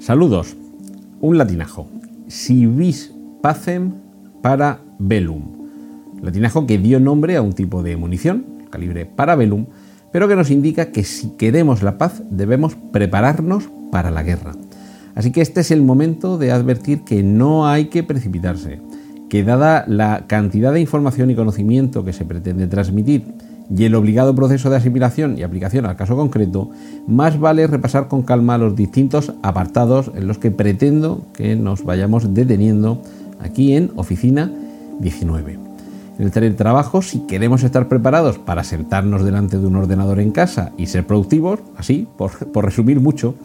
Saludos. Un latinajo. Si vis pacem para velum. Latinajo que dio nombre a un tipo de munición, calibre para velum, pero que nos indica que si queremos la paz debemos prepararnos para la guerra. Así que este es el momento de advertir que no hay que precipitarse, que dada la cantidad de información y conocimiento que se pretende transmitir y el obligado proceso de asimilación y aplicación al caso concreto, más vale repasar con calma los distintos apartados en los que pretendo que nos vayamos deteniendo aquí en Oficina 19. En el teletrabajo, si queremos estar preparados para sentarnos delante de un ordenador en casa y ser productivos, así, por, por resumir mucho,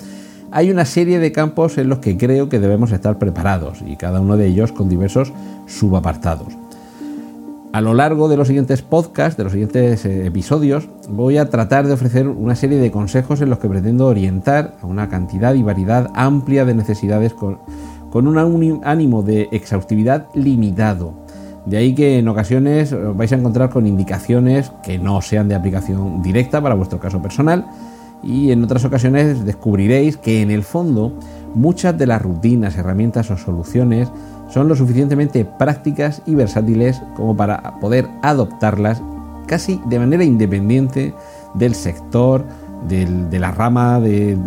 hay una serie de campos en los que creo que debemos estar preparados y cada uno de ellos con diversos subapartados. A lo largo de los siguientes podcasts, de los siguientes eh, episodios, voy a tratar de ofrecer una serie de consejos en los que pretendo orientar a una cantidad y variedad amplia de necesidades con, un ánimo de exhaustividad limitado. De ahí que en ocasiones os vais a encontrar con indicaciones que no sean de aplicación directa para vuestro caso personal y en otras ocasiones descubriréis que en el fondo muchas de las rutinas, herramientas o soluciones son lo suficientemente prácticas y versátiles como para poder adoptarlas casi de manera independiente del sector, de la rama, de,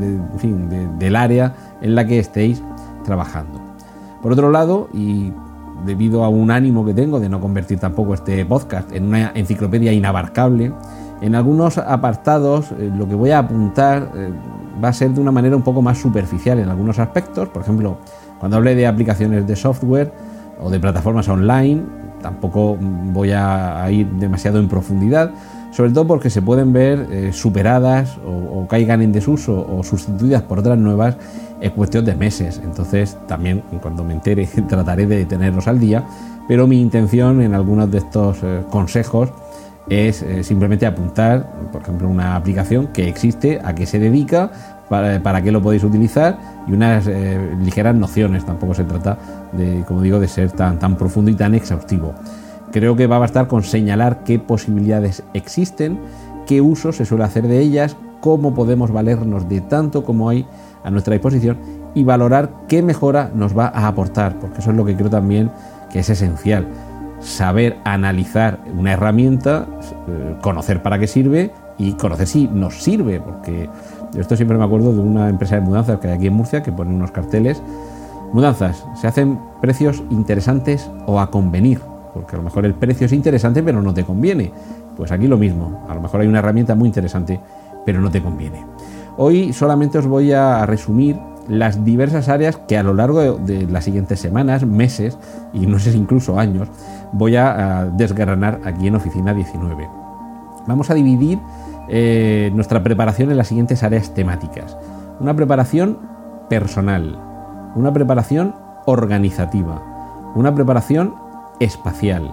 del área en la que estéis trabajando. Por otro lado, y debido a un ánimo que tengo de no convertir tampoco este podcast en una enciclopedia inabarcable, en algunos apartados eh, lo que voy a apuntar eh, va a ser de una manera un poco más superficial en algunos aspectos, por ejemplo, cuando hable de aplicaciones de software o de plataformas online, tampoco voy a, ir demasiado en profundidad, sobre todo porque se pueden ver eh, superadas o, caigan en desuso o sustituidas por otras nuevas en cuestión de meses. Entonces también cuando me entere trataré de tenerlos al día, pero mi intención en algunos de estos eh, consejos es eh, simplemente apuntar, por ejemplo, una aplicación que existe, a qué se dedica, para, qué lo podéis utilizar y unas eh, ligeras nociones. Tampoco se trata de, como digo, de ser tan, tan profundo y tan exhaustivo. Creo que va a bastar con señalar qué posibilidades existen, qué uso se suele hacer de ellas, cómo podemos valernos de tanto como hay a nuestra disposición y valorar qué mejora nos va a aportar, porque eso es lo que creo también que es esencial. Saber analizar una herramienta, eh, conocer para qué sirve y conocer si nos sirve, porque esto siempre me acuerdo de una empresa de mudanzas que hay aquí en Murcia que pone unos carteles. Mudanzas, se hacen precios interesantes o a convenir, porque a lo mejor el precio es interesante pero no te conviene. Pues aquí lo mismo, a lo mejor hay una herramienta muy interesante pero no te conviene. Hoy solamente os voy a resumir las diversas áreas que a lo largo de las siguientes semanas, meses y no sé si incluso años voy a desgranar aquí en Oficina 19. Vamos a dividir eh, nuestra preparación en las siguientes áreas temáticas. Una preparación personal, una preparación organizativa, una preparación espacial,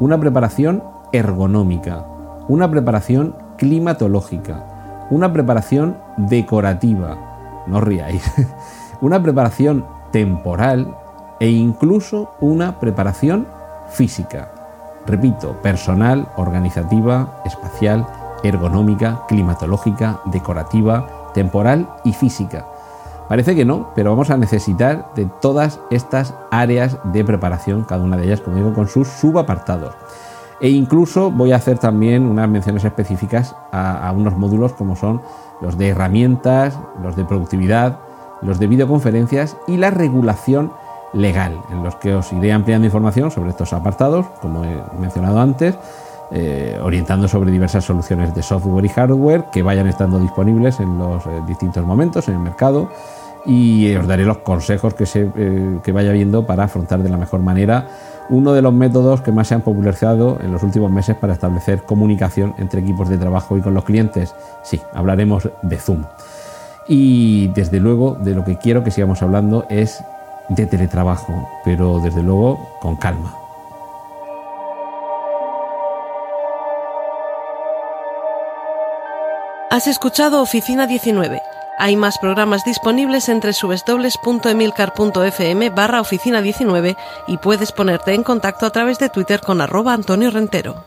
una preparación ergonómica, una preparación climatológica, una preparación decorativa, no ríais, una preparación temporal e incluso una preparación física. Repito, personal, organizativa, espacial ergonómica, climatológica, decorativa, temporal y física. Parece que no, pero vamos a necesitar de todas estas áreas de preparación, cada una de ellas, como digo, con sus subapartados. E incluso voy a hacer también unas menciones específicas a, a unos módulos como son los de herramientas, los de productividad, los de videoconferencias y la regulación legal, en los que os iré ampliando información sobre estos apartados, como he mencionado antes, eh, orientando sobre diversas soluciones de software y hardware que vayan estando disponibles en los eh, distintos momentos en el mercado y os daré los consejos que, se, eh, que vaya viendo para afrontar de la mejor manera uno de los métodos que más se han popularizado en los últimos meses para establecer comunicación entre equipos de trabajo y con los clientes. Sí, hablaremos de Zoom. Y desde luego de lo que quiero que sigamos hablando es de teletrabajo, pero desde luego con calma. Has escuchado Oficina 19. Hay más programas disponibles entre www.emilcar.fm barra oficina 19 y puedes ponerte en contacto a través de Twitter con arroba Antonio Rentero.